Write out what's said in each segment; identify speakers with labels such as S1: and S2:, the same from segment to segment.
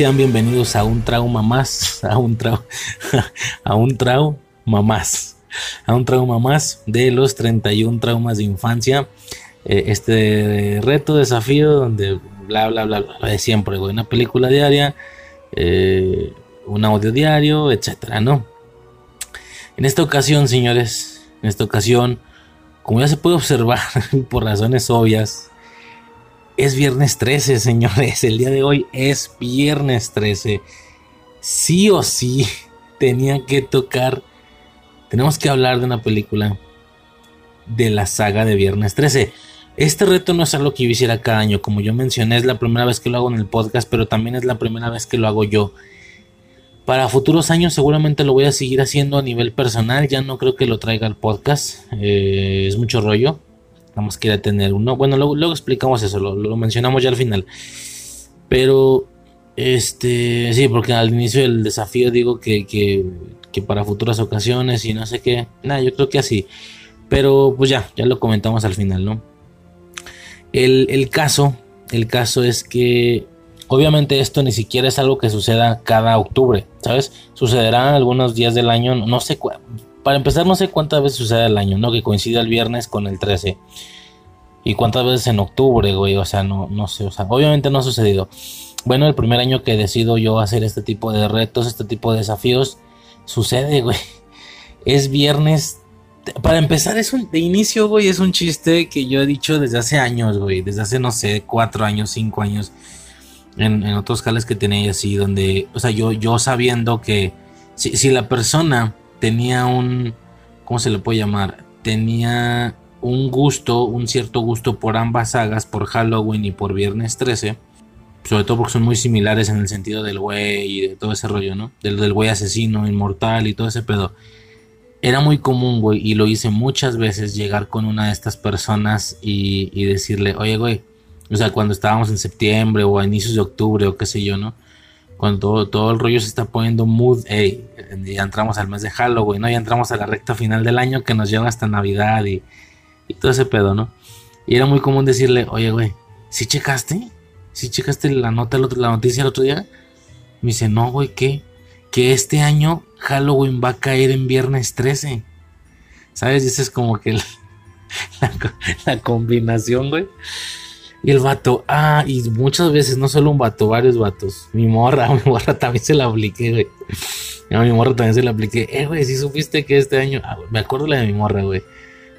S1: Sean bienvenidos a un trauma más, a un, trauma a un trauma más, a un trauma más de los 31 traumas de infancia. Eh, este reto, desafío, donde bla, bla, bla, bla, de siempre, güey. Una película diaria, eh, un audio diario, etcétera, ¿no? En esta ocasión, señores, en esta ocasión, como ya se puede observar por razones obvias, es viernes 13, señores. El día de hoy es viernes 13. Sí o sí tenía que tocar. Tenemos que hablar de una película de la saga de viernes 13. Este reto no es algo que yo hiciera cada año. Como yo mencioné, es la primera vez que lo hago en el podcast, pero también es la primera vez que lo hago yo. Para futuros años seguramente lo voy a seguir haciendo a nivel personal. Ya no creo que lo traiga al podcast. Eh, es mucho rollo. Vamos que tener uno. Bueno, luego, explicamos eso, lo, mencionamos ya al final. Pero, este, sí, porque al inicio del desafío digo que, que, que para futuras ocasiones y no sé qué. Nada, yo creo que así. Pero pues ya, ya lo comentamos al final, ¿no? El, el caso, el caso es que obviamente esto ni siquiera es algo que suceda cada octubre, ¿sabes? Sucederá algunos días del año, no sé para empezar, no sé cuántas veces sucede el año, ¿no? Que coincida el viernes con el 13. Y cuántas veces en octubre, güey. O sea, no, no sé. O sea, obviamente no ha sucedido. Bueno, el primer año que decido yo hacer este tipo de retos, este tipo de desafíos, sucede, güey. Es viernes. Para empezar, es un, de inicio, güey, es un chiste que yo he dicho desde hace años, güey. Desde hace, no sé, cuatro años, cinco años. En, otros jales que tenía así, donde, o sea, yo, yo sabiendo que si, si la persona tenía un, ¿cómo se le puede llamar? Tenía un gusto, un cierto gusto por ambas sagas, por Halloween y por Viernes 13. Sobre todo porque son muy similares en el sentido del güey y de todo ese rollo, ¿no? Del, del güey asesino, inmortal y todo ese pedo. Era muy común, güey, y lo hice muchas veces, llegar con una de estas personas y, y decirle, oye, güey, o sea, cuando estábamos en septiembre o a inicios de octubre o qué sé yo, ¿no? Cuando todo, el rollo se está poniendo mood, hey, ya entramos al mes de Halloween, ¿no? Ya entramos a la recta final del año que nos lleva hasta Navidad y, todo ese pedo, ¿no? Y era muy común decirle, oye, güey, ¿sí checaste? ¿Sí checaste la nota, la noticia el otro día? Me dice, no, güey, ¿qué? Que este año Halloween va a caer en viernes 13. ¿Sabes? Esa es como que la combinación, güey. Y el vato, ah, y muchas veces, no solo un vato, varios vatos. Mi morra, mi morra también se la apliqué, güey. A mi morra también se la apliqué. Eh, güey, si supiste que este año. Ah, me acuerdo la de mi morra, güey.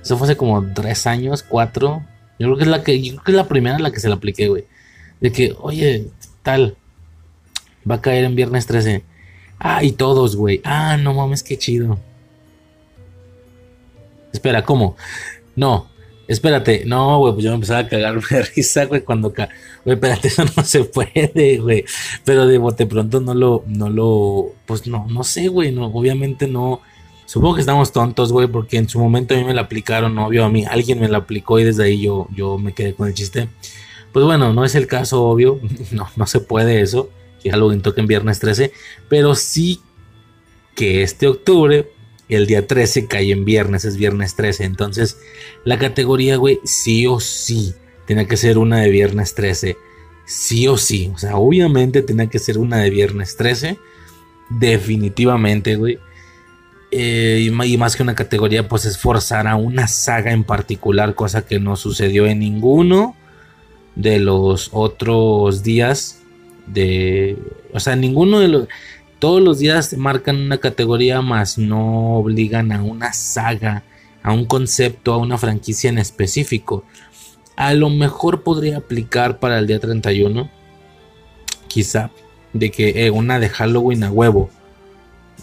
S1: Eso fue hace como tres años, cuatro. Yo creo que es la que, yo creo que es la primera en la que se la apliqué, güey. De que, oye, tal. Va a caer en viernes 13. Ah, y todos, güey. Ah, no mames, qué chido. Espera, ¿cómo? No, Espérate, no, güey, pues yo me empezaba a cagar de risa, güey, cuando... Güey, espérate, eso no se puede, güey. Pero de bote pronto no lo, no lo... Pues no, no sé, güey, no, obviamente no... Supongo que estamos tontos, güey, porque en su momento a mí me la aplicaron, obvio, a mí alguien me la aplicó y desde ahí yo, yo me quedé con el chiste. Pues bueno, no es el caso, obvio, no, no se puede eso, que lo toque en viernes 13, pero sí que este octubre el día 13 cae en viernes, es viernes 13. Entonces, la categoría, güey, sí o sí, tiene que ser una de viernes 13. Sí o sí. O sea, obviamente tiene que ser una de viernes 13. Definitivamente, güey. Eh, y más que una categoría, pues es forzar a una saga en particular, cosa que no sucedió en ninguno de los otros días de... O sea, ninguno de los todos los días marcan una categoría más, no obligan a una saga, a un concepto, a una franquicia en específico. A lo mejor podría aplicar para el día 31, quizá, de que eh, una de Halloween a huevo.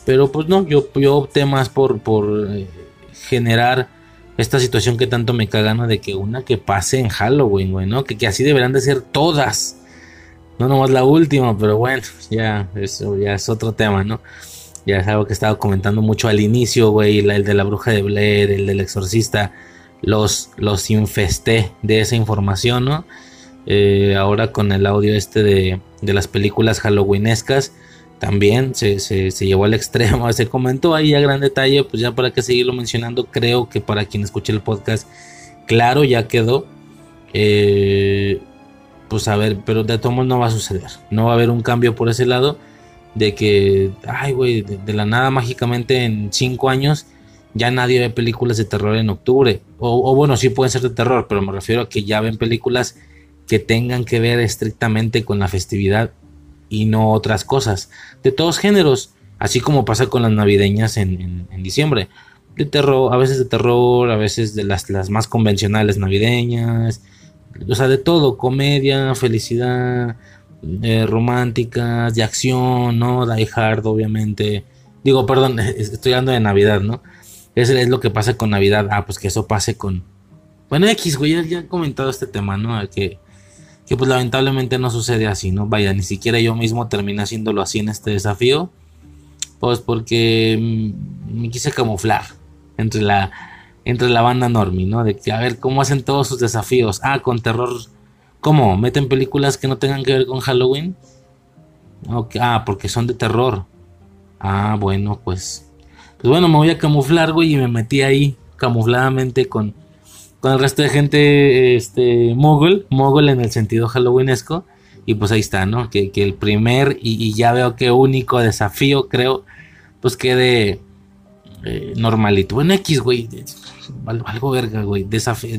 S1: Pero pues no, yo, yo opté más por, por eh, generar esta situación que tanto me cagan de que una que pase en Halloween, güey, ¿no? Que, que así deberán de ser todas no nomás la última, pero bueno, ya, eso ya es otro tema, ¿no? Ya es algo que estaba comentando mucho al inicio, güey, el de la bruja de Blair, el del exorcista, los, los infesté de esa información, ¿no? Eh, ahora con el audio este de, de las películas halloweenescas, también se, se, se, llevó al extremo, se comentó ahí a gran detalle, pues ya para que seguirlo mencionando, creo que para quien escuche el podcast, claro, ya quedó. Eh, pues a ver, pero de todos no va a suceder. No va a haber un cambio por ese lado de que, ay, güey, de, la nada mágicamente en cinco años ya nadie ve películas de terror en octubre. O, bueno, sí pueden ser de terror, pero me refiero a que ya ven películas que tengan que ver estrictamente con la festividad y no otras cosas. De todos géneros, así como pasa con las navideñas en, diciembre. De terror, a veces de terror, a veces de las, las más convencionales navideñas. O sea, de todo, comedia, felicidad, eh, románticas, de acción, ¿no? Die Hard, obviamente. Digo, perdón, estoy hablando de Navidad, ¿no? Es, es lo que pasa con Navidad. Ah, pues que eso pase con... Bueno, X, güey, ya, ya he comentado este tema, ¿no? Que que pues lamentablemente no sucede así, ¿no? Vaya, ni siquiera yo mismo terminé haciéndolo así en este desafío, pues porque mm, me quise camuflar entre la, entre la banda normie, ¿no? De que a ver cómo hacen todos sus desafíos. Ah, con terror. ¿Cómo? ¿Meten películas que no tengan que ver con Halloween? Ah, porque son de terror. Ah, bueno, pues. Pues bueno, me voy a camuflar, güey, y me metí ahí camufladamente con con el resto de gente este mogul, mogul en el sentido halloweenesco. Y pues ahí está, ¿no? Que, el primer y, ya veo que único desafío, creo, pues quede eh, normalito. Bueno, X, güey. Algo verga, güey. Desafío.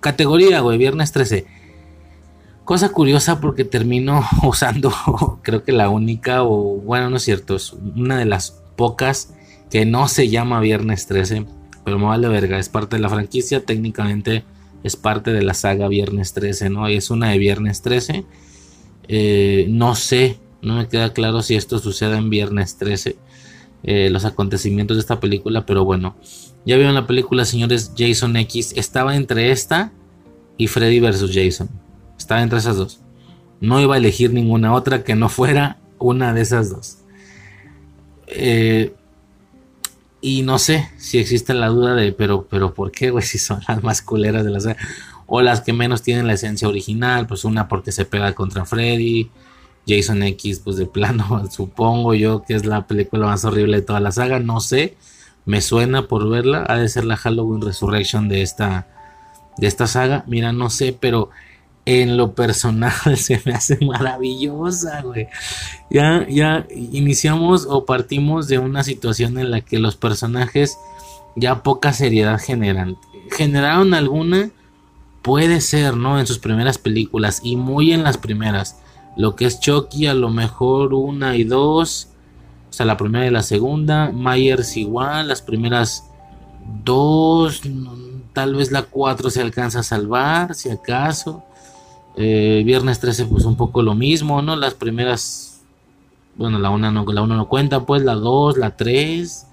S1: categoría, güey. Viernes 13. Cosa curiosa porque termino usando, creo que la única, o bueno, no es cierto, es una de las pocas que no se llama Viernes 13 pero me vale verga, es parte de la franquicia, técnicamente es parte de la saga Viernes 13, ¿no? Y es una de Viernes 13. Eh, no sé, no me queda claro si esto sucede en Viernes 13, eh, los acontecimientos de esta película, pero bueno, ya vieron la película, señores, Jason X, estaba entre esta y Freddy vs. Jason, estaba entre esas dos. No iba a elegir ninguna otra que no fuera una de esas dos. Eh, y no sé si existe la duda de, pero, pero ¿por qué, güey? Si son las más culeras de la saga. O las que menos tienen la esencia original. Pues una porque se pega contra Freddy. Jason X, pues de plano, supongo yo que es la película más horrible de toda la saga. No sé. Me suena por verla. Ha de ser la Halloween Resurrection de esta, de esta saga. Mira, no sé, pero en lo personal se me hace maravillosa, güey. Ya, ya iniciamos o partimos de una situación en la que los personajes ya poca seriedad generan. Generaron alguna, puede ser, ¿no? En sus primeras películas y muy en las primeras. Lo que es Chucky, a lo mejor una y dos. O sea, la primera y la segunda. Myers igual, las primeras dos. Tal vez la cuatro se alcanza a salvar, si acaso. Eh, viernes 13 pues un poco lo mismo, ¿no? Las primeras, bueno, la una no, la una no cuenta, pues la 2, la 3.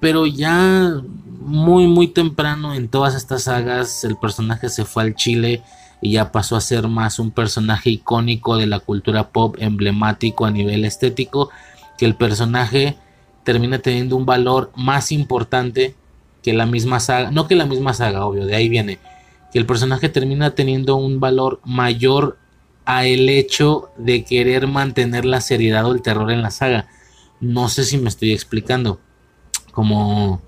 S1: Pero ya muy, muy temprano en todas estas sagas el personaje se fue al Chile y ya pasó a ser más un personaje icónico de la cultura pop, emblemático a nivel estético, que el personaje termina teniendo un valor más importante que la misma saga, no que la misma saga, obvio, de ahí viene, que el personaje termina teniendo un valor mayor a el hecho de querer mantener la seriedad o el terror en la saga. No sé si me estoy explicando. Como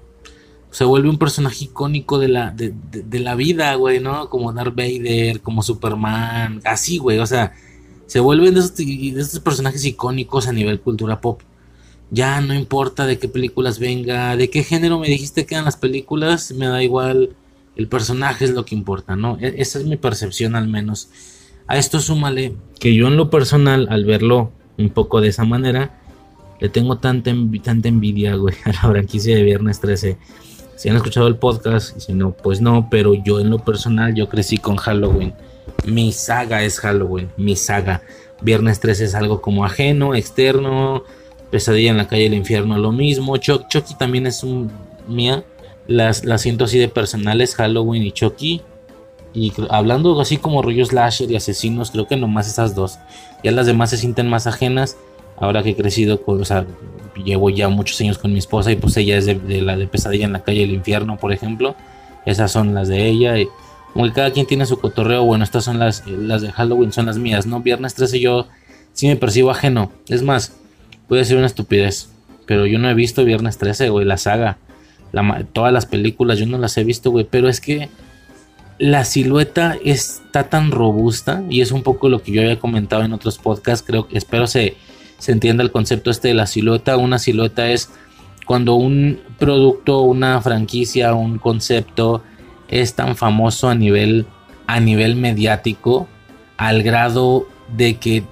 S1: se vuelve un personaje icónico de la, de, la vida, güey, ¿no? Como Darth Vader, como Superman, así, güey. O sea, se vuelven de estos, de estos personajes icónicos a nivel cultura pop. Ya no importa de qué películas venga, de qué género me dijiste que eran las películas, me da igual el personaje es lo que importa, ¿no? E-, esa es mi percepción al menos. A esto súmale que yo en lo personal, al verlo un poco de esa manera, le tengo tanta, tanta envidia, güey, a la franquicia de Viernes 13. Si han escuchado el podcast, y si no, pues no, pero yo en lo personal, yo crecí con Halloween. Mi saga es Halloween, mi saga. Viernes 13 es algo como ajeno, externo. Pesadilla en la calle del infierno, lo mismo. Chucky también es un mía las, las siento así de personales, Halloween y Chucky. Y hablando así como rollos slasher y asesinos, creo que nomás esas dos. Ya las demás se sienten más ajenas. Ahora que he crecido, o sea, llevo ya muchos años con mi esposa y pues ella es de, la de Pesadilla en la calle del infierno, por ejemplo. Esas son las de ella. Y como que cada quien tiene su cotorreo. Bueno, estas son las, las de Halloween, son las mías, ¿no? Viernes 13 yo sí me percibo ajeno. Es más, puede ser una estupidez. Pero yo no he visto Viernes 13, güey, la saga todas las películas yo no las he visto, güey, pero es que la silueta está tan robusta y es un poco lo que yo había comentado en otros podcasts, creo que espero se, se entienda el concepto este de la silueta. Una silueta es cuando un producto, una franquicia, un concepto es tan famoso a nivel, a nivel mediático al grado de que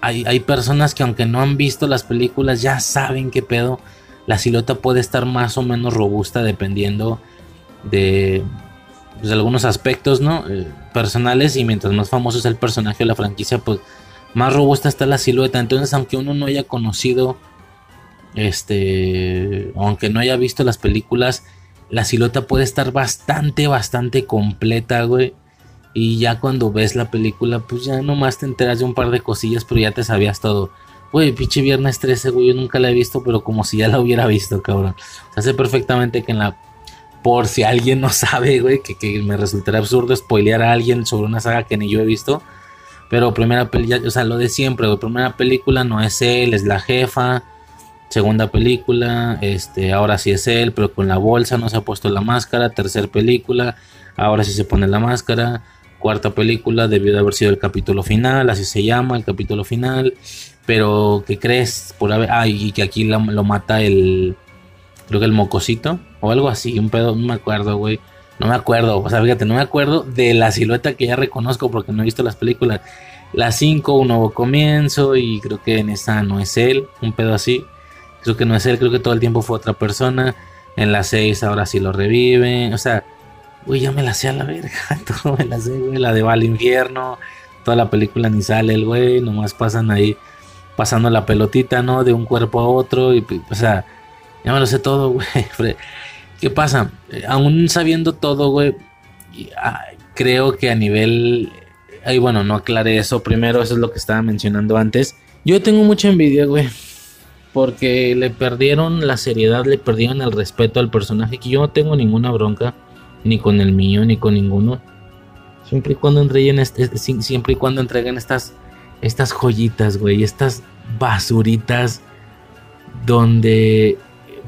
S1: hay, hay, personas que aunque no han visto las películas ya saben qué pedo. La silueta puede estar más o menos robusta dependiendo de, pues, algunos aspectos ¿no? Eh, personales y mientras más famoso es el personaje de la franquicia, pues más robusta está la silueta. Entonces, aunque uno no haya conocido, este, aunque no haya visto las películas, la silueta puede estar bastante, bastante completa, güey. Y ya cuando ves la película, pues ya nomás te enteras de un par de cosillas, pero ya te sabías todo. Güey, pinche Viernes 13, güey, yo nunca la he visto, pero como si ya la hubiera visto, cabrón. Se hace perfectamente que en la por si alguien no sabe, güey, que, me resultaría absurdo spoilear a alguien sobre una saga que ni yo he visto. Pero primera película, o sea, lo de siempre, güey. Primera película no es él, es la jefa. Segunda película, este, ahora sí es él, pero con la bolsa no se ha puesto la máscara. Tercera película, ahora sí se pone la máscara. Cuarta película, debió de haber sido el capítulo final, así se llama, el capítulo final. Pero, ¿qué crees? Por haber, ah, y que aquí lo mata el, creo que el mocosito o algo así, un pedo, no me acuerdo, güey. No me acuerdo, o sea, fíjate, no me acuerdo de la silueta que ya reconozco porque no he visto las películas. La 5, un nuevo comienzo y creo que en esa no es él, un pedo así. Creo que no es él, creo que todo el tiempo fue otra persona. En la 6 ahora sí lo revive, o sea, güey, ya me la sé a la verga, todo me la sé, güey, la de Va al infierno, toda la película ni sale el güey, nomás pasan ahí pasando la pelotita, ¿no? De un cuerpo a otro y, o sea, ya me lo sé todo, güey. ¿Qué pasa? Eh, aún sabiendo todo, güey, ah, creo que a nivel... Ay, bueno, no aclaré eso primero, eso es lo que estaba mencionando antes. Yo tengo mucha envidia, güey. Porque le perdieron la seriedad, le perdieron el respeto al personaje. Que yo no tengo ninguna bronca. Ni con el mío, ni con ninguno. Siempre y cuando entreguen, siempre y cuando entreguen estas, estas joyitas, güey. Estas basuritas. Donde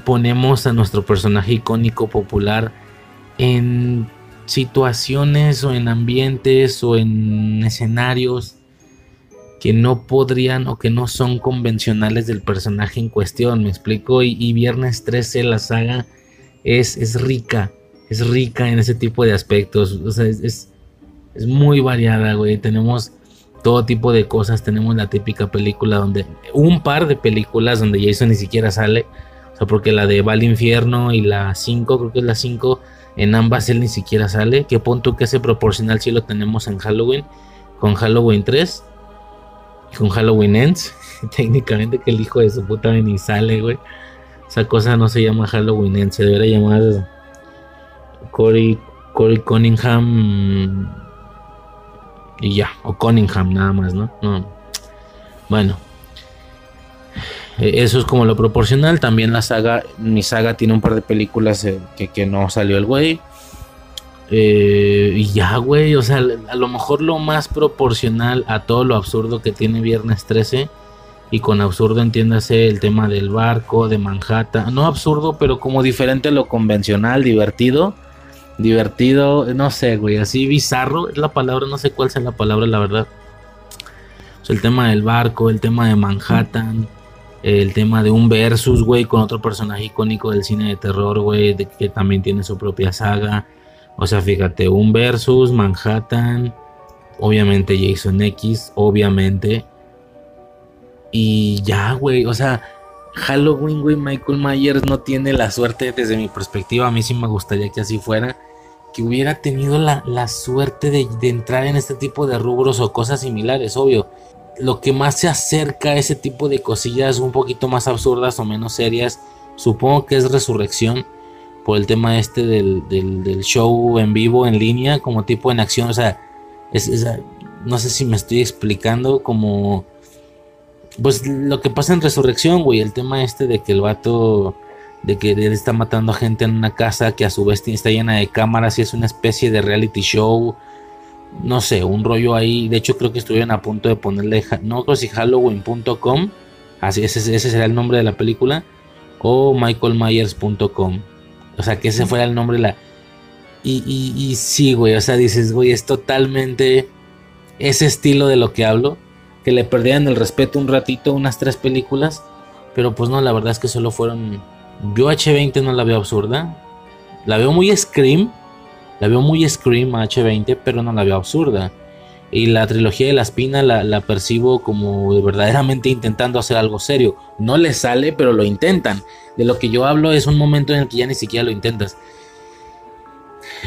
S1: ponemos a nuestro personaje icónico popular en situaciones o en ambientes o en escenarios que no podrían o que no son convencionales del personaje en cuestión, me explico, y, Viernes 13 la saga es, es, rica, es rica en ese tipo de aspectos, o sea, es, es, es muy variada, güey, tenemos todo tipo de cosas, tenemos la típica película donde, un par de películas donde Jason ni siquiera sale, sea, porque la de Va al Infierno y la 5, creo que es la 5, en ambas él ni siquiera sale. ¿Qué punto que ese proporcional si lo tenemos en Halloween? Con Halloween 3 y con Halloween Ends. Técnicamente que el hijo de su puta ni sale, güey. Esa cosa no se llama Halloween Ends, se debería llamar Corey, Corey Cunningham y ya, o Cunningham nada más, ¿no? No. Bueno, eso es como lo proporcional. También la saga, mi saga tiene un par de películas eh, que, no salió el güey. Eh, y ya, güey, o sea, a lo mejor lo más proporcional a todo lo absurdo que tiene Viernes 13. Y con absurdo entiéndase el tema del barco, de Manhattan. No absurdo, pero como diferente a lo convencional, divertido. Divertido, no sé, güey, así bizarro. Es la palabra, no sé cuál sea la palabra, la verdad. el tema del barco, el tema de Manhattan el tema de un versus, güey, con otro personaje icónico del cine de terror, güey, que también tiene su propia saga. O sea, fíjate, un versus, Manhattan, obviamente Jason X, obviamente. Y ya, güey, o sea, Halloween, güey, Michael Myers no tiene la suerte, desde mi perspectiva, a mí sí me gustaría que así fuera, que hubiera tenido la, suerte de, de entrar en este tipo de rubros o cosas similares, obvio lo que más se acerca a ese tipo de cosillas un poquito más absurdas o menos serias, supongo que es Resurrección, por el tema este del, show en vivo, en línea, como tipo en acción, o sea, no sé si me estoy explicando como... Pues lo que pasa en Resurrección, güey, el tema este de que el vato, de que él está matando a gente en una casa que a su vez está llena de cámaras y es una especie de reality show no sé, un rollo ahí. De hecho, creo que estuvieron a punto de ponerle, no creo si Halloween.com, así ese, ese será el nombre de la película, o michaelmyers.com. O sea, que ese fuera el nombre de la. Y, y, y sí, güey, o sea, dices, güey, es totalmente ese estilo de lo que hablo, que le perdían el respeto un ratito, unas tres películas, pero pues no, la verdad es que solo fueron... Yo H20 no la veo absurda, la veo muy Scream, la veo muy Scream H20, pero no la veo absurda. Y la trilogía de la espina la, la, percibo como verdaderamente intentando hacer algo serio. No le sale, pero lo intentan. De lo que yo hablo es un momento en el que ya ni siquiera lo intentas.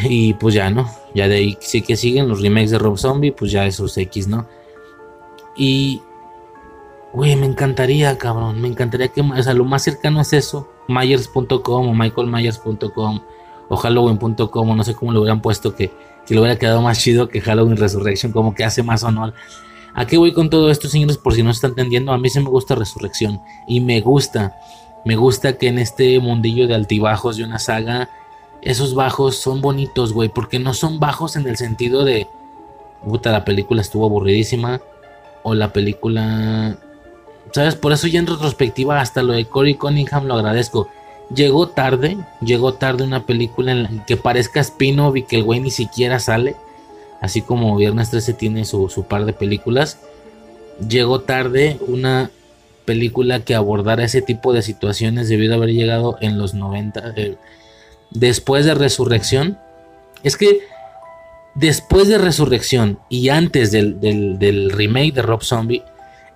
S1: Y pues ya, ¿no? Ya de ahí sí que siguen los remakes de Rob Zombie, pues ya esos X, ¿no? Y, güey, me encantaría, cabrón, me encantaría que, o sea, lo más cercano es eso, Myers.com o michaelmyers.com o halloween.com no sé cómo le hubieran puesto que, que le hubiera quedado más chido que Halloween Resurrection, como que hace más honor. ¿A qué voy con todo esto, señores? Por si no se está entendiendo, a mí sí me gusta Resurrección y me gusta, me gusta que en este mundillo de altibajos de una saga esos bajos son bonitos, güey, porque no son bajos en el sentido de, puta, la película estuvo aburridísima, o la película, ¿sabes? Por eso ya en retrospectiva hasta lo de Corey Cunningham lo agradezco. Llegó tarde, llegó tarde una película en la que parezca spin y que el güey ni siquiera sale, así como Viernes 13 tiene su, su par de películas. Llegó tarde una película que abordara ese tipo de situaciones debido a haber llegado en los 90 después de resurrección, es que después de resurrección y antes del, remake de Rob Zombie,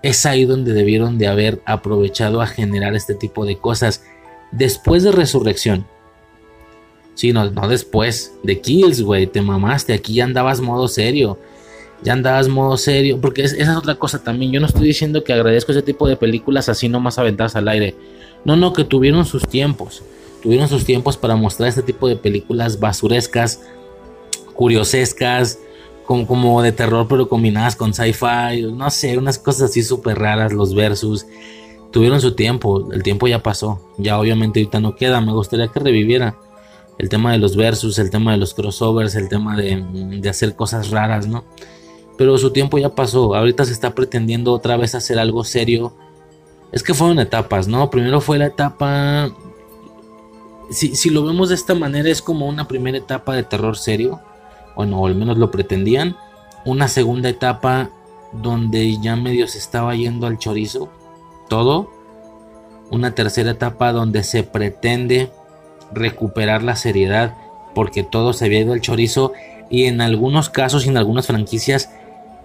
S1: es ahí donde debieron de haber aprovechado a generar este tipo de cosas. Después de resurrección. Sí, no, no después. De Kills, güey. Te mamaste. Aquí ya andabas modo serio. Ya andabas modo serio. Porque esa es otra cosa también. Yo no estoy diciendo que agradezco ese tipo de películas así nomás aventadas al aire. No, no, que tuvieron sus tiempos tuvieron sus tiempos para mostrar este tipo de películas basurescas, curiosescas, como, como de terror pero combinadas con sci-fi, no sé, unas cosas así súper raras, los versus. Tuvieron su tiempo, el tiempo ya pasó, ya obviamente ahorita no queda, me gustaría que reviviera el tema de los versus, el tema de los crossovers, el tema de, de hacer cosas raras, ¿no? Pero su tiempo ya pasó, ahorita se está pretendiendo otra vez hacer algo serio. Es que fueron etapas, ¿no? Primero fue la etapa si, lo vemos de esta manera, es como una primera etapa de terror serio. Bueno, o al menos lo pretendían. Una segunda etapa donde ya medio se estaba yendo al chorizo. Todo. Una tercera etapa donde se pretende recuperar la seriedad. Porque todo se había ido al chorizo. Y en algunos casos y en algunas franquicias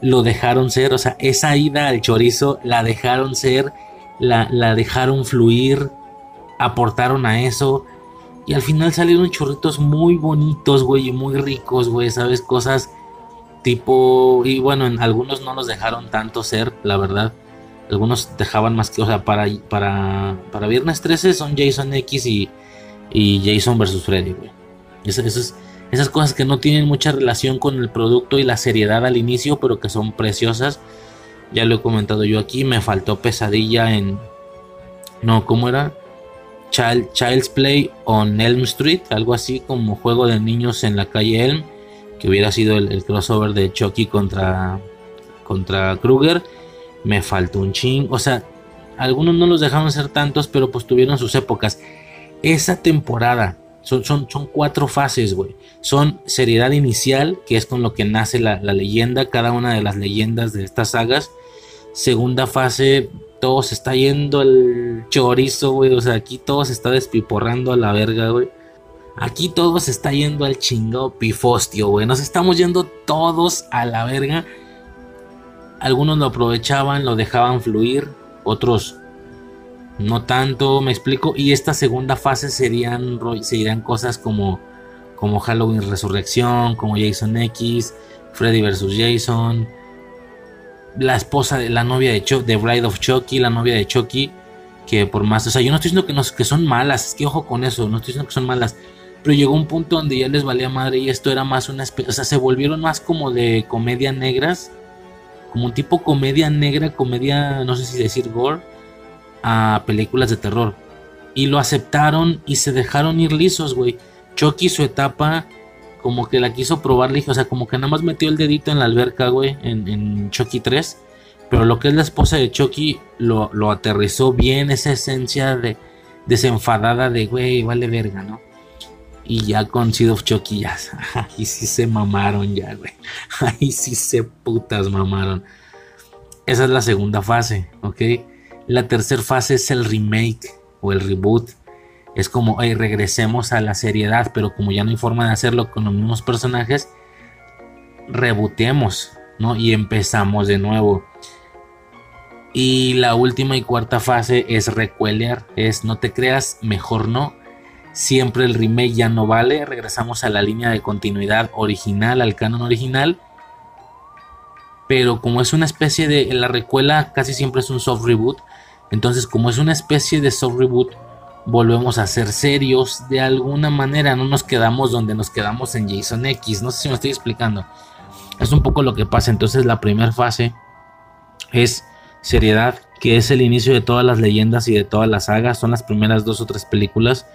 S1: lo dejaron ser. O sea, esa ida al chorizo la dejaron ser. La, la dejaron fluir. Aportaron a eso y al final salieron chorritos muy bonitos, güey, y muy ricos, güey, ¿sabes? Cosas tipo... Y bueno, en algunos no los dejaron tanto ser, la verdad. Algunos dejaban más que... O sea, para, para, para Viernes 13 son Jason X y, y Jason vs. Freddy, güey. Esas, esas cosas que no tienen mucha relación con el producto y la seriedad al inicio, pero que son preciosas. Ya lo he comentado yo aquí. Me faltó pesadilla en... No, ¿cómo era? Child's Play on Elm Street, algo así como juego de niños en la calle Elm, que hubiera sido el, crossover de Chucky contra, contra Krueger. Me faltó un ching, o sea, algunos no los dejaron ser tantos, pero pues tuvieron sus épocas. Esa temporada, son, son, son cuatro fases, güey. Son seriedad inicial, que es con lo que nace la, la leyenda, cada una de las leyendas de estas sagas. Segunda fase, todo se está yendo el chorizo, güey. O sea, aquí todo se está despiporrando a la verga, güey. Aquí todo se está yendo al chingado pifostio, güey. Nos estamos yendo todos a la verga. Algunos lo aprovechaban, lo dejaban fluir. Otros no tanto, me explico. Y esta segunda fase serían, serían cosas como, como Halloween Resurrección, como Jason X, Freddy vs. Jason la esposa de la novia de Chucky, de Bride of Chucky, la novia de Chucky, que por más, o sea, yo no estoy diciendo que, no, que son malas, es que ojo con eso, no estoy diciendo que son malas, pero llegó un punto donde ya les valía madre y esto era más una especie, o sea, se volvieron más como de comedia negras, como un tipo comedia negra, comedia, no sé si decir gore, a películas de terror. Y lo aceptaron y se dejaron ir lisos, güey. Chucky su etapa como que la quiso probar, o sea, como que nada más metió el dedito en la alberca, güey, en, en Chucky 3. Pero lo que es la esposa de Chucky lo, lo aterrizó bien, esa esencia de desenfadada de, güey, vale verga, ¿no? Y ya con Seed of Chucky. Ahí sí se mamaron ya, güey. Ahí sí se putas mamaron. Esa es la segunda fase, ¿ok? La tercera fase es el remake o el reboot. Es como, hey, regresemos a la seriedad, pero como ya no hay forma de hacerlo con los mismos personajes, rebooteemos, ¿no? Y empezamos de nuevo. Y la última y cuarta fase es recuelear, es no te creas, mejor no. Siempre el remake ya no vale, regresamos a la línea de continuidad original, al canon original. Pero como es una especie de, la recuela casi siempre es un soft reboot, entonces como es una especie de soft reboot, volvemos a ser serios de alguna manera, no nos quedamos donde nos quedamos en Jason X, no sé si me estoy explicando. Es un poco lo que pasa, entonces la primera fase es seriedad, que es el inicio de todas las leyendas y de todas las sagas. Son las primeras dos o tres películas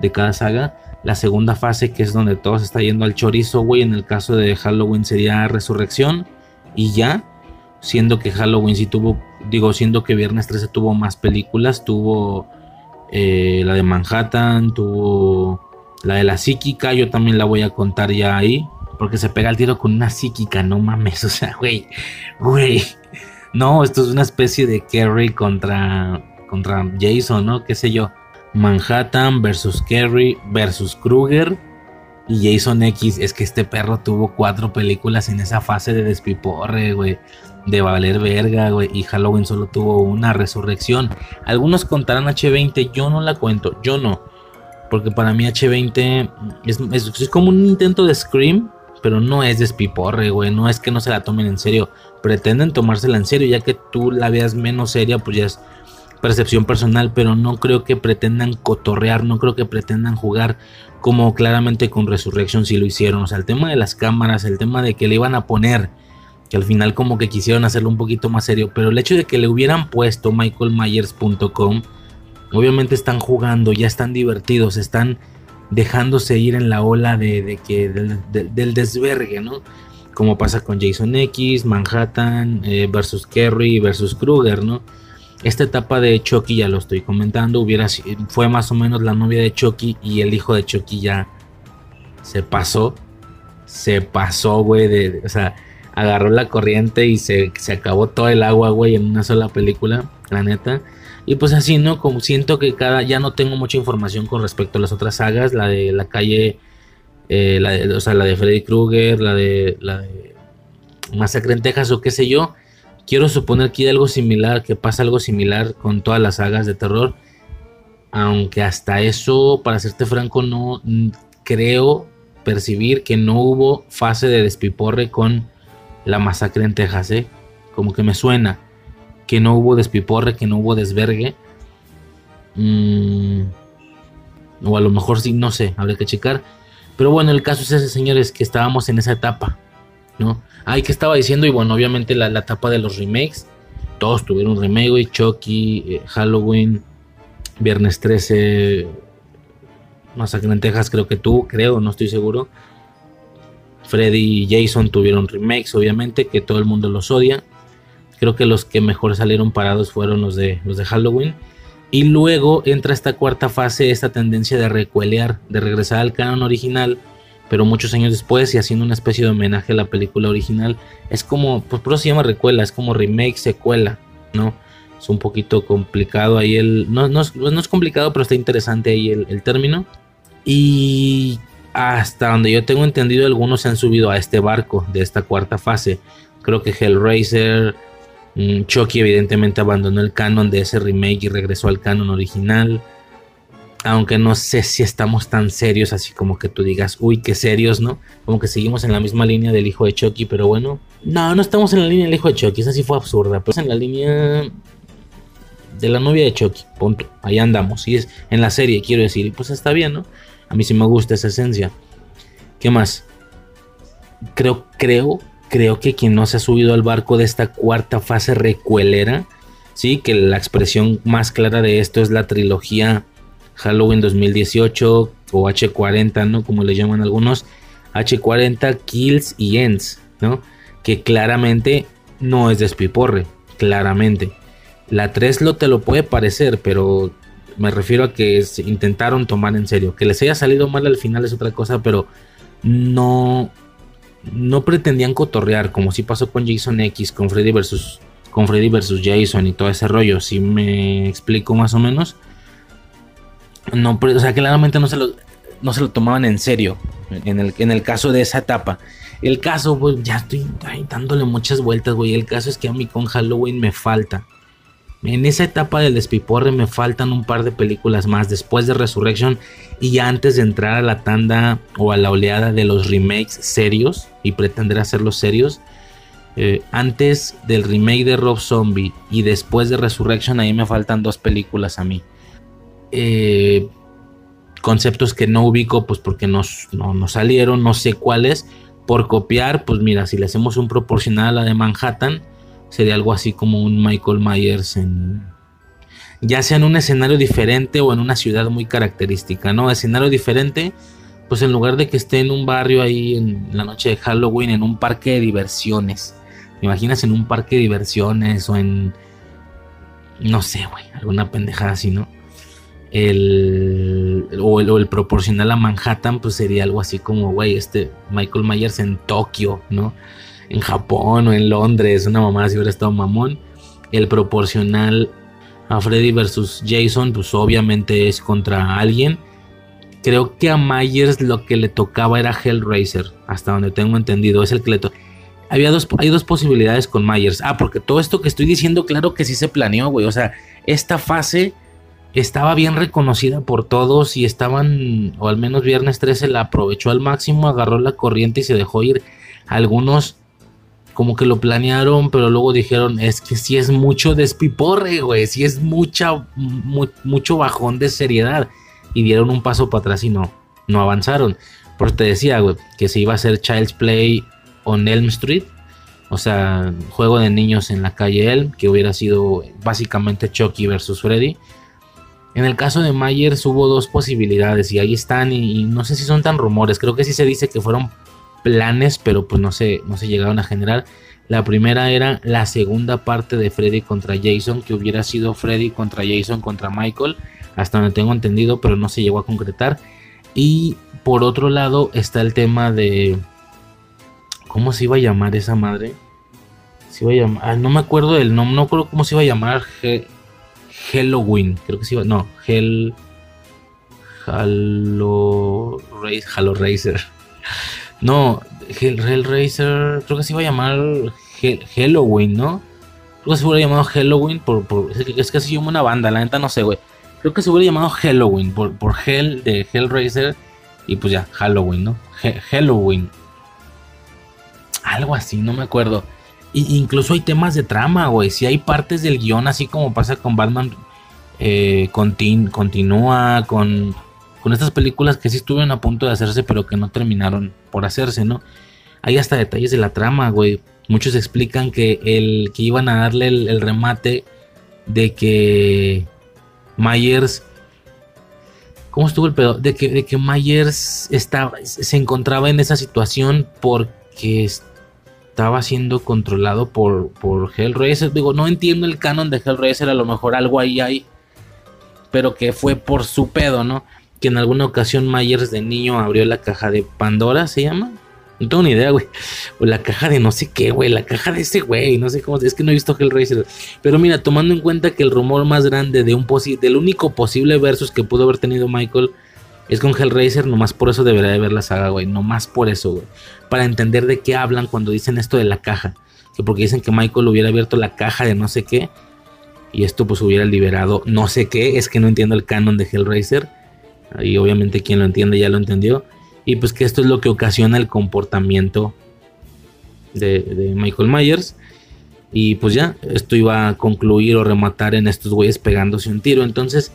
S1: de cada saga. La segunda fase, que es donde todo se está yendo al chorizo, güey. En el caso de Halloween sería Resurrección. Y ya, siendo que Halloween sí tuvo, digo, siendo que Viernes 13 tuvo más películas, tuvo eh, la de Manhattan, tuvo la de la psíquica. Yo también la voy a contar ya ahí. Porque se pega el tiro con una psíquica, no mames. O sea, güey, güey. No, esto es una especie de Kerry contra, contra Jason, ¿no? ¿Qué sé yo? Manhattan versus Kerry versus Krueger y Jason X. Es que este perro tuvo cuatro películas en esa fase de despiporre, güey. De valer verga, güey. Y Halloween solo tuvo una resurrección. Algunos contarán H20. Yo no la cuento. Yo no. Porque para mí H20 es, es como un intento de Scream pero no es despiporre, güey. No es que no se la tomen en serio. Pretenden tomársela en serio, ya que tú la veas menos seria, pues ya es percepción personal. Pero no creo que pretendan cotorrear, no creo que pretendan jugar como claramente con Resurrection si lo hicieron. O sea, el tema de las cámaras, el tema de que le iban a poner, que al final como que quisieron hacerlo un poquito más serio. Pero el hecho de que le hubieran puesto michaelmyers.com, obviamente están jugando, ya están divertidos, están dejándose ir en la ola de, que del, desvergue, ¿no? Como pasa con Jason X, Manhattan eh, versus Kerry versus Krueger, ¿no? Esta etapa de Chucky ya lo estoy comentando, hubiera fue más o menos la novia de Chucky y el hijo de Chucky ya se pasó, se pasó, güey, o sea, agarró la corriente y se, se acabó todo el agua, güey, en una sola película, la neta. Y pues así, ¿no? Como siento que cada. Ya no tengo mucha información con respecto a las otras sagas. La de la calle. Eh, la de, o sea, la de Freddy Krueger. La de. La de. Masacre en Texas o qué sé yo. Quiero suponer que hay algo similar. Que pasa algo similar con todas las sagas de terror. Aunque hasta eso, para serte franco, no creo percibir que no hubo fase de despiporre con la masacre en Texas, ¿eh? Como que me suena que no hubo despiporre, que no hubo desvergue. Mm, o a lo mejor sí, no sé, habría que checar. Pero bueno, el caso es ese, señores, que estábamos en esa etapa, ¿no? Ay, que estaba diciendo, y bueno, obviamente la, etapa de los remakes. Todos tuvieron remake, Chucky, eh, Halloween, Viernes 13, Masacre en Texas, creo que tú, creo, no estoy seguro. Freddy y Jason tuvieron remakes, obviamente, que todo el mundo los odia. Creo que los que mejor salieron parados fueron los de, los de Halloween. Y luego entra esta cuarta fase, esta tendencia de recuelear, de regresar al canon original, pero muchos años después y haciendo una especie de homenaje a la película original. Es como, pues por eso se llama recuela, es como remake, secuela, ¿no? Es un poquito complicado ahí el... No, no, es, complicado, pero está interesante ahí el, el término. Y hasta donde yo tengo entendido, algunos se han subido a este barco de esta cuarta fase. Creo que Hellraiser, Mm, Chucky evidentemente abandonó el canon de ese remake y regresó al canon original. Aunque no sé si estamos tan serios, así como que tú digas, uy, qué serios, ¿no? Como que seguimos en la misma línea del hijo de Chucky, pero bueno. No, no estamos en la línea del hijo de Chucky, esa sí fue absurda, pero es en la línea de la novia de Chucky, punto. Ahí andamos, y es en la serie, quiero decir, y pues está bien, ¿no? A mí sí me gusta esa esencia. ¿Qué más? Creo, creo creo que quien no se ha subido al barco de esta cuarta fase recuelera, sí, que la expresión más clara de esto es la trilogía Halloween 2018 o H40, ¿no? Como le llaman algunos, H40 Kills y Ends, ¿no? Que claramente no es despiporre, claramente. La 3 lo te lo puede parecer, pero Me refiero a que se intentaron tomar en serio. Que les haya salido mal al final es otra cosa, pero no, no pretendían cotorrear, como si pasó con Jason X, con Freddy versus, con Freddy versus Jason y todo ese rollo. Si me explico más o menos. No, o sea, claramente no se lo, no se lo tomaban en serio en el, en el caso de esa etapa. El caso, pues ya estoy dándole muchas vueltas, güey. El caso es que a mí con Halloween me falta. En esa etapa del despiporre me faltan un par de películas más después de Resurrection y antes de entrar a la tanda o a la oleada de los remakes serios y pretender hacerlos serios. Eh, antes del remake de Rob Zombie y después de Resurrection, ahí me faltan dos películas a mí. Eh, conceptos que no ubico, pues porque no, no, salieron, no sé cuáles. Por copiar, pues mira, si le hacemos un proporcional a la de Manhattan, sería algo así como un Michael Myers en. Ya sea en un escenario diferente o en una ciudad muy característica, ¿no? Escenario diferente, pues en lugar de que esté en un barrio ahí en la noche de Halloween, en un parque de diversiones. ¿Me imaginas en un parque de diversiones o en. No sé, güey, alguna pendejada así, ¿no? El o, el proporcional a Manhattan pues sería algo así como güey este Michael Myers en Tokio no en Japón o en Londres una mamá si hubiera estado mamón el proporcional a Freddy versus Jason pues obviamente es contra alguien creo que a Myers lo que le tocaba era Hellraiser hasta donde tengo entendido es el que le había dos, hay dos posibilidades con Myers. Ah, porque todo esto que estoy diciendo, claro que sí se planeó, güey. O sea, esta fase estaba bien reconocida por todos y estaban, o al menos viernes 13 la aprovechó al máximo, agarró la corriente y se dejó ir. Algunos como que lo planearon, pero luego dijeron, es que si es mucho despiporre, güey, si es mucha, mucho bajón de seriedad. Y dieron un paso para atrás y no, no avanzaron. Por te decía, güey, que se iba a hacer Child's Play on Elm Street. O sea, juego de niños en la calle Elm, que hubiera sido básicamente Chucky versus Freddy en el caso de Myers hubo dos posibilidades y ahí están y, no sé si son tan rumores, creo que sí se dice que fueron planes, pero pues no se, no se llegaron a generar. La primera era la segunda parte de Freddy contra Jason, que hubiera sido Freddy contra Jason contra Michael, hasta donde tengo entendido, pero no se llegó a concretar. Y por otro lado está el tema de... ¿Cómo se iba a llamar esa madre? Se iba a llamar... Ah, no me acuerdo del nombre, no creo cómo se iba a llamar. Halloween, creo que sí, no, Hell Halo Halo Racer. No, Hell, Racer, creo que se iba a llamar Halloween, ¿no? Creo que se hubiera llamado Halloween por, es que así llama una banda, la neta no sé, güey. Creo que se hubiera llamado Halloween por, por Hell de Hellraiser y pues ya, Halloween, ¿no? Halloween. Algo así, no me acuerdo incluso hay temas de trama, güey. Si hay partes del guion, así como pasa con Batman, eh, continúa con, con estas películas que sí estuvieron a punto de hacerse, pero que no terminaron por hacerse, ¿no? Hay hasta detalles de la trama, güey. Muchos explican que, el, que iban a darle el, remate de que Myers. ¿Cómo estuvo el pedo? De que, de que Myers estaba, se encontraba en esa situación porque estaba siendo controlado por, por Hellraiser. Digo, no entiendo el canon de Hellraiser, a lo mejor algo ahí hay, pero que fue por su pedo, ¿no? Que en alguna ocasión Myers de niño abrió la caja de Pandora, ¿se llama? No tengo ni idea, güey. O la caja de no sé qué, güey. La caja de ese güey. No sé cómo. Es que no he visto Hellraiser. Pero mira, tomando en cuenta que el rumor más grande de un del único posible versus que pudo haber tenido Michael es con Hellraiser, nomás por eso debería de ver la saga, güey. Nomás por eso, güey. Para entender de qué hablan cuando dicen esto de la caja. Que porque dicen que Michael hubiera abierto la caja de no sé qué. Y esto pues hubiera liberado no sé qué. Es que no entiendo el canon de Hellraiser. Y obviamente quien lo entiende ya lo entendió. Y pues que esto es lo que ocasiona el comportamiento de, de Michael Myers. Y pues ya, esto iba a concluir o rematar en estos güeyes pegándose un tiro. Entonces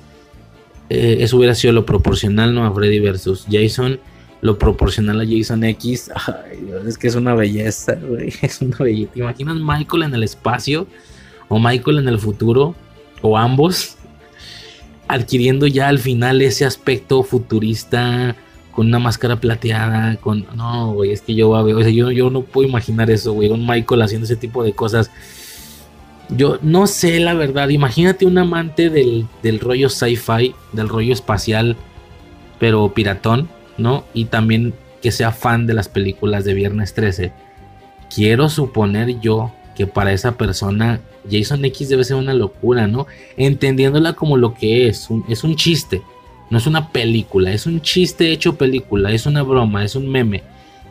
S1: eh, eso hubiera sido lo proporcional, ¿no? A Freddy versus Jason. Lo proporcional a Jason X. Ay, Dios, es que es una belleza, güey. Es una belleza. ¿Te imaginas Michael en el espacio? O Michael en el futuro. O ambos. Adquiriendo ya al final ese aspecto futurista. Con una máscara plateada. Con. No. Es que yo, o sea, yo, yo no puedo imaginar eso, güey. Michael haciendo ese tipo de cosas Yo no sé la verdad. Imagínate un amante del, del rollo sci-fi, del rollo espacial, pero piratón, ¿no? Y también que sea fan de las películas de Viernes 13. Quiero suponer yo que para esa persona Jason X debe ser una locura, ¿no? Entendiéndola como lo que es, es un chiste, no es una película, es un chiste hecho película, es una broma, es un meme,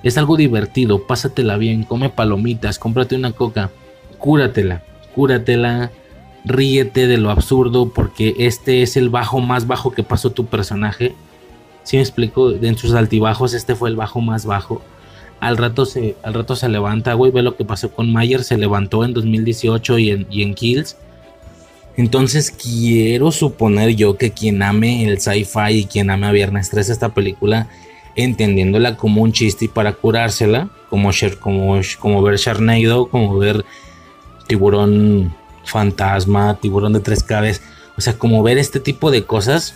S1: es algo divertido, pásatela bien, come palomitas, cómprate una coca, cúratela, cúratela, ríete de lo absurdo porque este es el bajo más bajo que pasó tu personaje. Si me explico, en sus altibajos este fue el bajo más bajo al rato se, al rato se levanta, güey, ve lo que pasó con Mayer, se levantó en 2018 y en, y en Kills. Entonces quiero suponer yo que quien ame el sci-fi y quien ame a Viernes 3 esta película, entendiéndola como un chiste y para curársela, como, como, como ver Sharknado, como ver tiburón fantasma, tiburón de tres cabezas, o sea, como ver este tipo de cosas,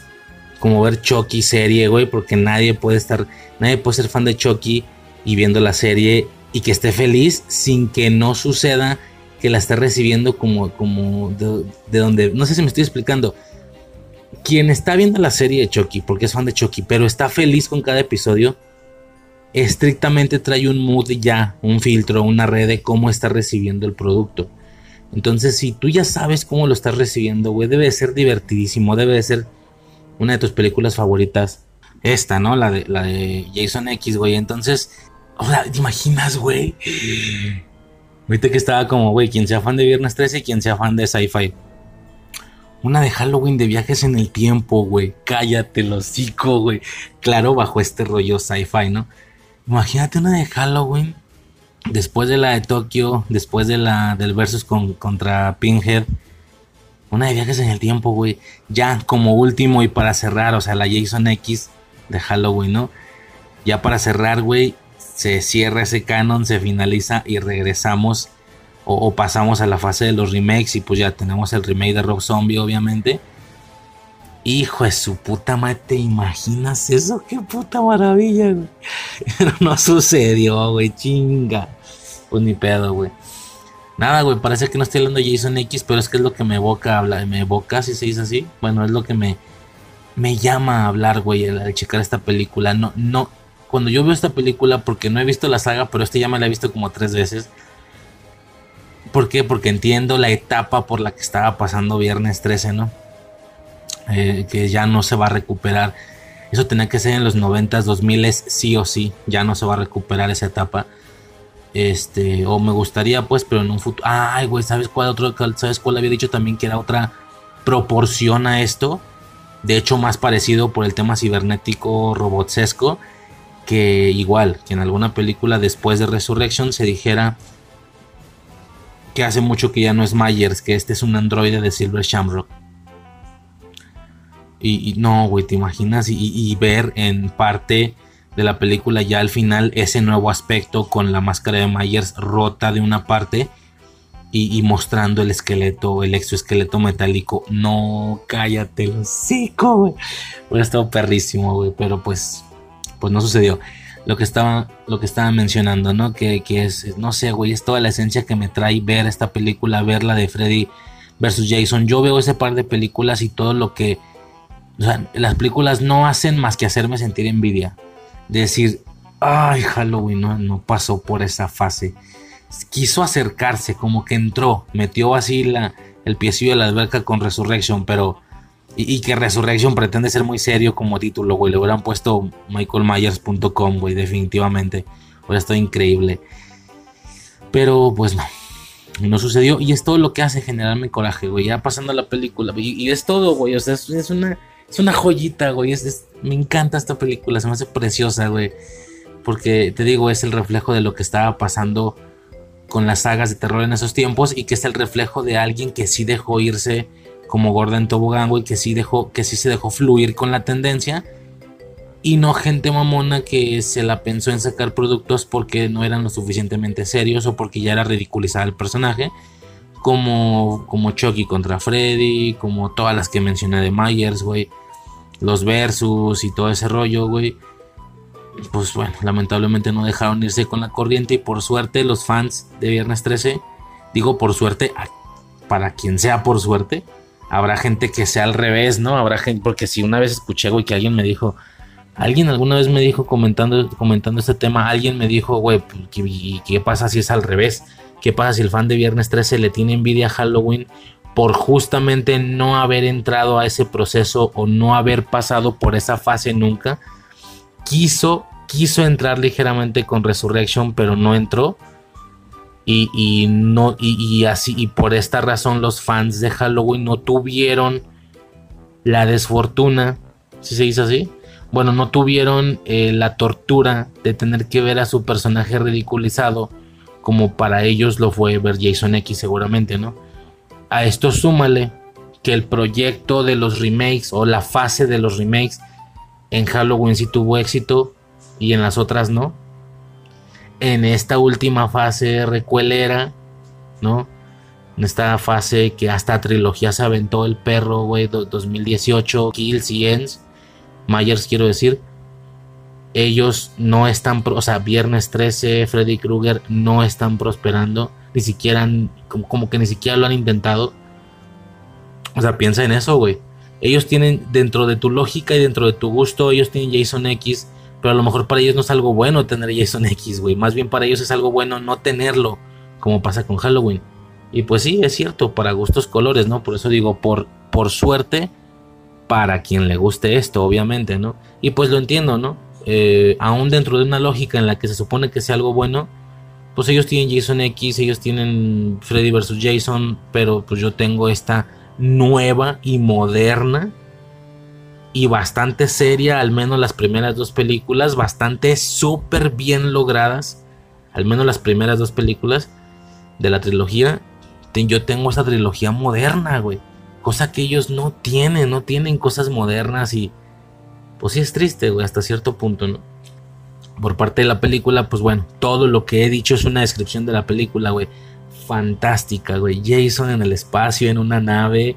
S1: como ver Chucky serie, güey, porque nadie puede estar, nadie puede ser fan de Chucky y viendo la serie y que esté feliz sin que no suceda que la esté recibiendo como, como de, donde, no sé si me estoy explicando. Quien está viendo la serie de Chucky, porque es fan de Chucky, pero está feliz con cada episodio, estrictamente trae un mood ya, un filtro, una red de cómo está recibiendo el producto. Entonces, si tú ya sabes cómo lo estás recibiendo, güey, debe de ser divertidísimo, debe de ser una de tus películas favoritas. Esta, ¿no? La de, Jason X, güey. Entonces, sea, ¿te imaginas, güey? Viste que estaba como, güey, quien sea fan de Viernes 13 y quien sea fan de Sci-Fi. Una de Halloween de viajes en el tiempo, güey. Cállate, lo hocico, güey. Claro, bajo este rollo sci-fi, ¿no? Imagínate una de Halloween. Después de la de Tokio, después de la del versus con, contra Pinhead. Una de viajes en el tiempo, güey. Ya como último y para cerrar, o sea, la Jason X de Halloween, ¿no? Ya para cerrar, güey, se cierra ese canon, se finaliza y regresamos o, pasamos a la fase de los remakes y pues ya tenemos el remake de Rob Zombie obviamente. Hijo de su puta madre, ¿te imaginas eso? Qué puta maravilla, güey. Pero no sucedió, güey, chinga. Pues ni pedo, güey. Nada, güey, parece que no estoy hablando de Jason X, pero es que es lo que me evoca hablar, me evoca si se dice así. Bueno, es lo que me, me llama a hablar, güey, al, al checar esta película. No, no, cuando yo veo esta película, porque no he visto la saga, pero este ya me la he visto como tres veces. ¿Por qué? Porque entiendo la etapa por la que estaba pasando Viernes 13, ¿no? Eh, que ya no se va a recuperar. Eso tenía que ser en los 90s, 2000 sí o sí. Ya no se va a recuperar esa etapa. Este, o me gustaría, pues, pero en un futuro. Ay, güey, ¿sabes cuál otro? ¿Sabes cuál había dicho también que era otra proporción a esto? De hecho, más parecido por el tema cibernético robotsesco que igual que en alguna película después de Resurrection se dijera que hace mucho que ya no es Myers, que este es un androide de Silver Shamrock. Y, no, güey, te imaginas y, ver en parte de la película ya al final ese nuevo aspecto con la máscara de Myers rota de una parte y, mostrando el esqueleto, el exoesqueleto metálico. No, cállate, lo güey. Hubiera estado perrísimo, güey, pero pues pues no sucedió. Lo que estaba, lo que estaba mencionando, ¿no? Que, es, no sé, güey, es toda la esencia que me trae ver esta película, ver la de Freddy versus Jason. Yo veo ese par de películas y todo lo que, o sea, las películas no hacen más que hacerme sentir envidia. De decir, ay, Halloween no, no pasó por esa fase. Quiso acercarse, como que entró, metió así la, el piecillo de la alberca con Resurrection, pero y, que Resurrection pretende ser muy serio como título, güey. Le hubieran puesto michaelmyers.com, güey, definitivamente. Hubiera estado increíble. Pero pues no. No sucedió. Y es todo lo que hace generarme coraje, güey. Ya pasando la película. Y, es todo, güey. O sea, es, una, es una joyita, güey. me encanta esta película. Se me hace preciosa, güey. Porque te digo, es el reflejo de lo que estaba pasando con las sagas de terror en esos tiempos. Y que es el reflejo de alguien que sí dejó irse como Gordon Tobogán, güey, que sí dejó, que sí se dejó fluir con la tendencia. Y no gente mamona que se la pensó en sacar productos porque no eran lo suficientemente serios o porque ya era ridiculizar el personaje. Como, como Chucky contra Freddy, como todas las que mencioné de Myers, güey. Los versus y todo ese rollo, güey. Pues bueno, lamentablemente no dejaron irse con la corriente y por suerte los fans de Viernes 13, digo por suerte para quien sea por suerte. Habrá gente que sea al revés, ¿no? Habrá gente, porque si una vez escuché, güey, que alguien me dijo, alguien alguna vez me dijo comentando, comentando este tema, alguien me dijo, güey, pues, ¿qué, ¿qué pasa si es al revés? ¿Qué pasa si el fan de Viernes 13 le tiene envidia a Halloween por justamente no haber entrado a ese proceso o no haber pasado por esa fase nunca? Quiso, quiso entrar ligeramente con Resurrection, pero no entró. Y, no, y, así, y por esta razón los fans de Halloween no tuvieron la desfortuna, si se dice así, bueno, no tuvieron eh, la tortura de tener que ver a su personaje ridiculizado como para ellos lo fue ver Jason X seguramente, ¿no? A esto súmale que el proyecto de los remakes o la fase de los remakes en Halloween sí tuvo éxito y en las otras no. En esta última fase recuelera, ¿no? En esta fase que hasta trilogía se aventó el perro, güey, 2018, Kills y Ends. Myers quiero decir ellos no están, o sea, Viernes 13, Freddy Krueger no están prosperando, ni siquiera, como, que ni siquiera lo han intentado. O sea, piensa en eso, güey. Ellos tienen, dentro de tu lógica y dentro de tu gusto, ellos tienen Jason X, pero a lo mejor para ellos no es algo bueno tener Jason X, güey. Más bien para ellos es algo bueno no tenerlo, como pasa con Halloween. Y pues sí, es cierto, para gustos colores, ¿no? Por eso digo, por, por suerte, para quien le guste esto, obviamente, ¿no? Y pues lo entiendo, ¿no? Eh, aún dentro de una lógica en la que se supone que sea algo bueno, pues ellos tienen Jason X, ellos tienen Freddy vs. Jason, pero pues yo tengo esta nueva y moderna y bastante seria, al menos las primeras dos películas, bastante súper bien logradas, al menos las primeras dos películas de la trilogía. Yo tengo esa trilogía moderna, güey. Cosa que ellos no tienen, no tienen cosas modernas y pues sí es triste, güey, hasta cierto punto, ¿no? Por parte de la película, pues bueno, todo lo que he dicho es una descripción de la película, güey. Fantástica, güey. Jason en el espacio, en una nave,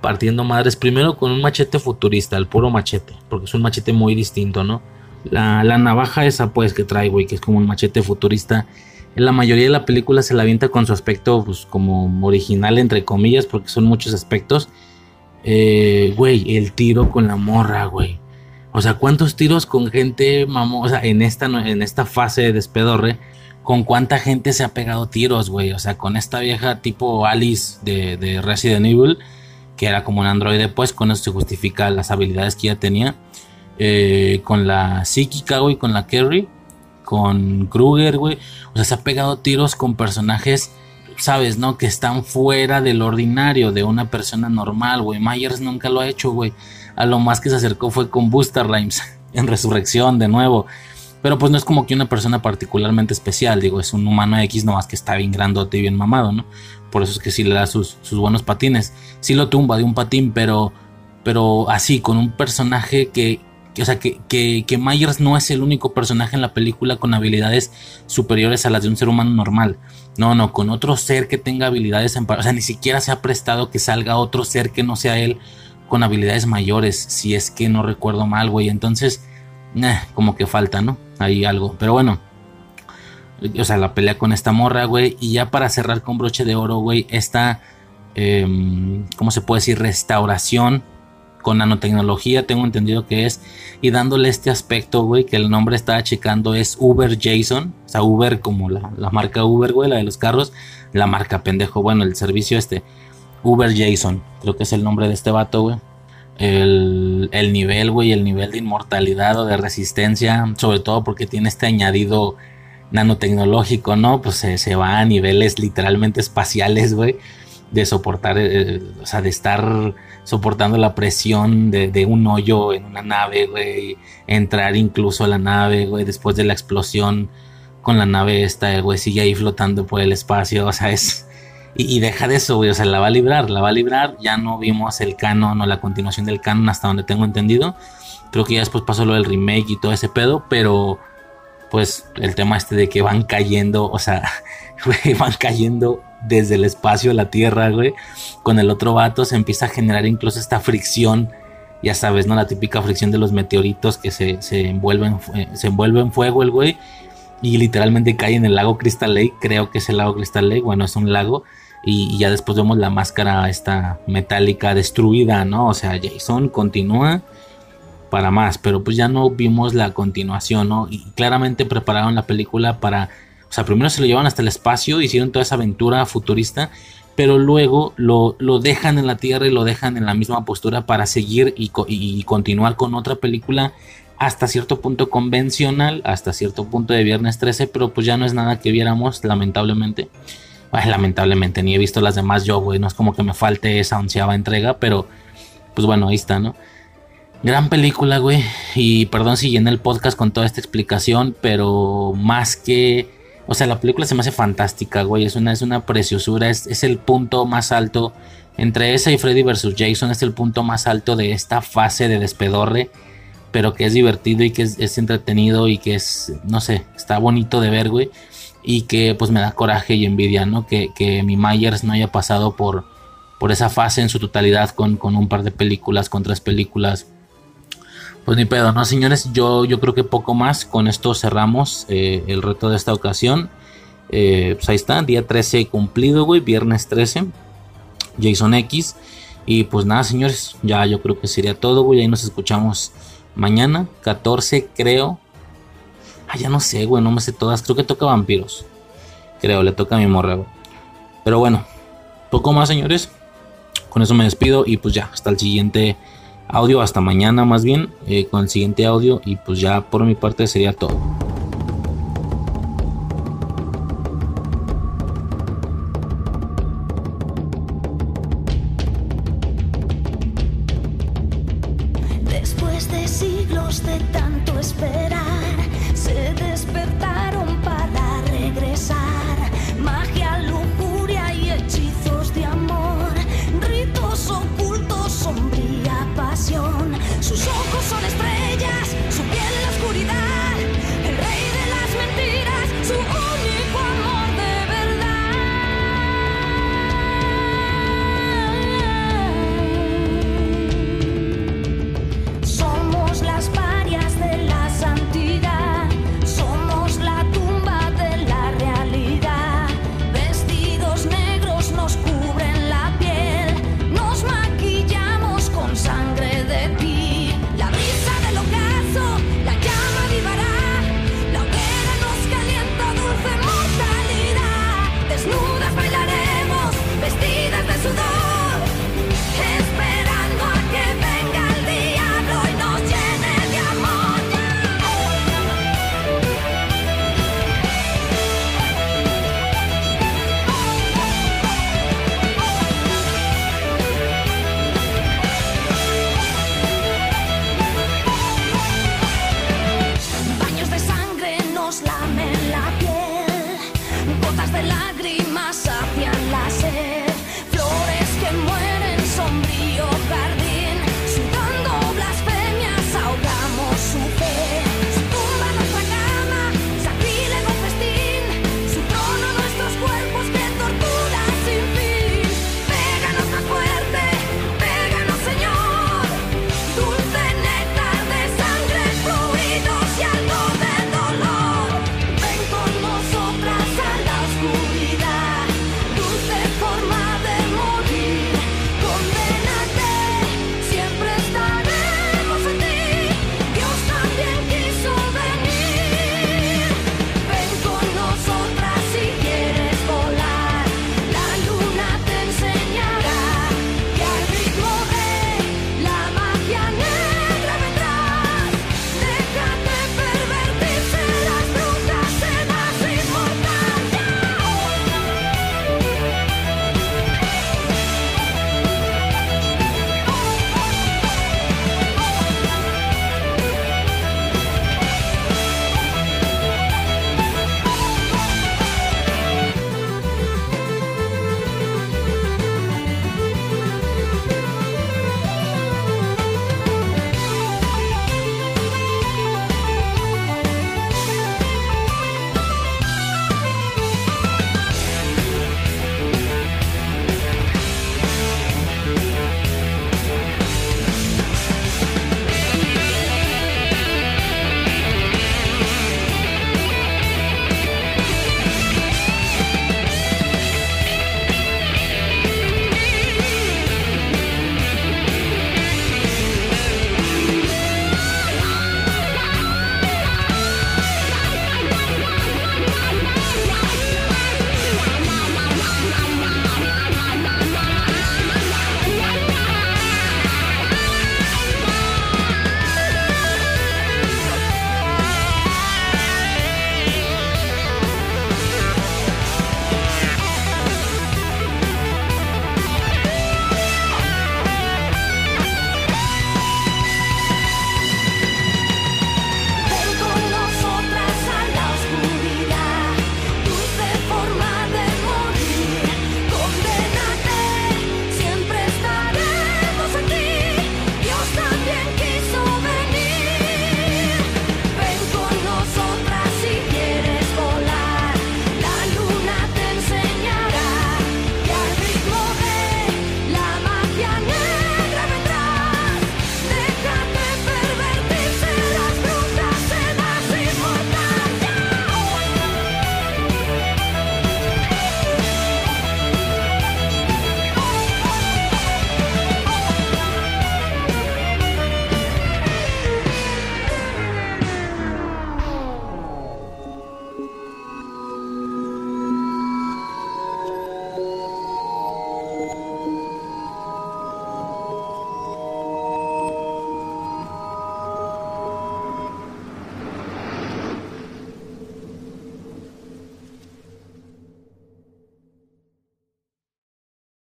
S1: partiendo madres. Primero con un machete futurista, el puro machete, porque es un machete muy distinto, ¿no? La, navaja esa, pues, que trae, güey, que es como un machete futurista. En la mayoría de la película se la avienta con su aspecto, pues, como original, entre comillas, porque son muchos aspectos. Eh, güey, el tiro con la morra, güey o sea, ¿cuántos tiros con gente mamosa en esta, en esta fase de despedorre? ¿Con cuánta gente se ha pegado tiros, güey? O sea, con esta vieja tipo Alice de, Resident Evil, que era como un androide, pues con eso se justifica las habilidades que ella tenía. Eh, con la psíquica, güey, con la Kerry, con Kruger, güey. O sea, se ha pegado tiros con personajes, sabes, ¿no? Que están fuera del ordinario de una persona normal, güey. Myers nunca lo ha hecho, güey a lo más que se acercó fue con Buster Rhymes en Resurrección de nuevo. Pero pues no es como que una persona particularmente especial, digo, es un humano X nomás que está bien grandote y bien mamado, ¿no? Por eso es que sí le da sus, buenos patines. Sí lo tumba de un patín, pero, pero así, con un personaje que, o sea, que, que, que, Myers no es el único personaje en la película con habilidades superiores a las de un ser humano normal. No, no, con otro ser que tenga habilidades en... O sea, ni siquiera se ha prestado que salga otro ser que no sea él con habilidades mayores, si es que no recuerdo mal, güey. Entonces, eh, como que falta, ¿no? Hay algo. Pero bueno, o sea, la pelea con esta morra, güey. Y ya para cerrar con broche de oro, güey, esta, em, ¿cómo se puede decir? Restauración con nanotecnología, tengo entendido que es. Y dándole este aspecto, güey, que el nombre estaba checando es Uber Jason. O sea, Uber como la, la marca Uber, güey, la de los carros. La marca pendejo, bueno, el servicio este. Uber Jason, creo que es el nombre de este vato, güey. El, nivel, güey, el nivel de inmortalidad o de resistencia, sobre todo porque tiene este añadido nanotecnológico, ¿no? Pues se, va a niveles literalmente espaciales, güey, de soportar, eh, o sea, de estar soportando la presión de, de, un hoyo en una nave, güey, entrar incluso a la nave, güey, después de la explosión con la nave esta, güey, sigue ahí flotando por el espacio, o sea, es y, deja de eso, güey. O sea, la va a librar, la va a librar. Ya no vimos el canon o la continuación del canon hasta donde tengo entendido. Creo que ya después pasó lo del remake y todo ese pedo. Pero, pues, el tema este de que van cayendo, o sea, van cayendo desde el espacio a la Tierra, güey. Con el otro vato se empieza a generar incluso esta fricción. Ya sabes, ¿no? La típica fricción de los meteoritos que se, se envuelven, se envuelve en fuego el güey. Y literalmente cae en el lago Crystal Lake. Creo que es el lago Crystal Lake. Bueno, es un lago Y, ya después vemos la máscara esta metálica destruida, ¿no? O sea, Jason continúa para más, pero pues ya no vimos la continuación, ¿no? Y claramente prepararon la película para, o sea, primero se lo llevan hasta el espacio, hicieron toda esa aventura futurista, pero luego lo, dejan en la Tierra y lo dejan en la misma postura para seguir y, y continuar con otra película hasta cierto punto convencional, hasta cierto punto de viernes 13, pero pues ya no es nada que viéramos, lamentablemente. Lamentablemente, ni he visto las demás yo, güey. No es como que me falte esa onceava entrega, pero pues bueno, ahí está, ¿no? Gran película, güey. Y perdón si llené el podcast con toda esta explicación, pero más que. O sea, la película se me hace fantástica, güey. Es una, es una preciosura. Es, es el punto más alto. Entre esa y Freddy vs. Jason es el punto más alto de esta fase de despedorre pero que es divertido y que es, entretenido y que es, no sé, está bonito de ver, güey. Y que pues me da coraje y envidia, ¿no? Que, mi Myers no haya pasado por, por esa fase en su totalidad con, un par de películas, con tres películas. Pues ni pedo, ¿no, señores? Yo, yo creo que poco más. Con esto cerramos eh, el reto de esta ocasión. Eh, pues ahí está, día 13 cumplido, güey, viernes 13. Jason X. Y pues nada, señores, ya yo creo que sería todo, güey. Ahí nos escuchamos Mañana, 14, creo. Ah, ya no sé, güey, no me sé todas. Creo que toca vampiros. Creo, le toca a mi morreo. Pero bueno, poco más, señores. Con eso me despido y pues ya, hasta el siguiente audio, hasta mañana más bien, eh, con el siguiente audio. Y pues ya por mi parte sería todo.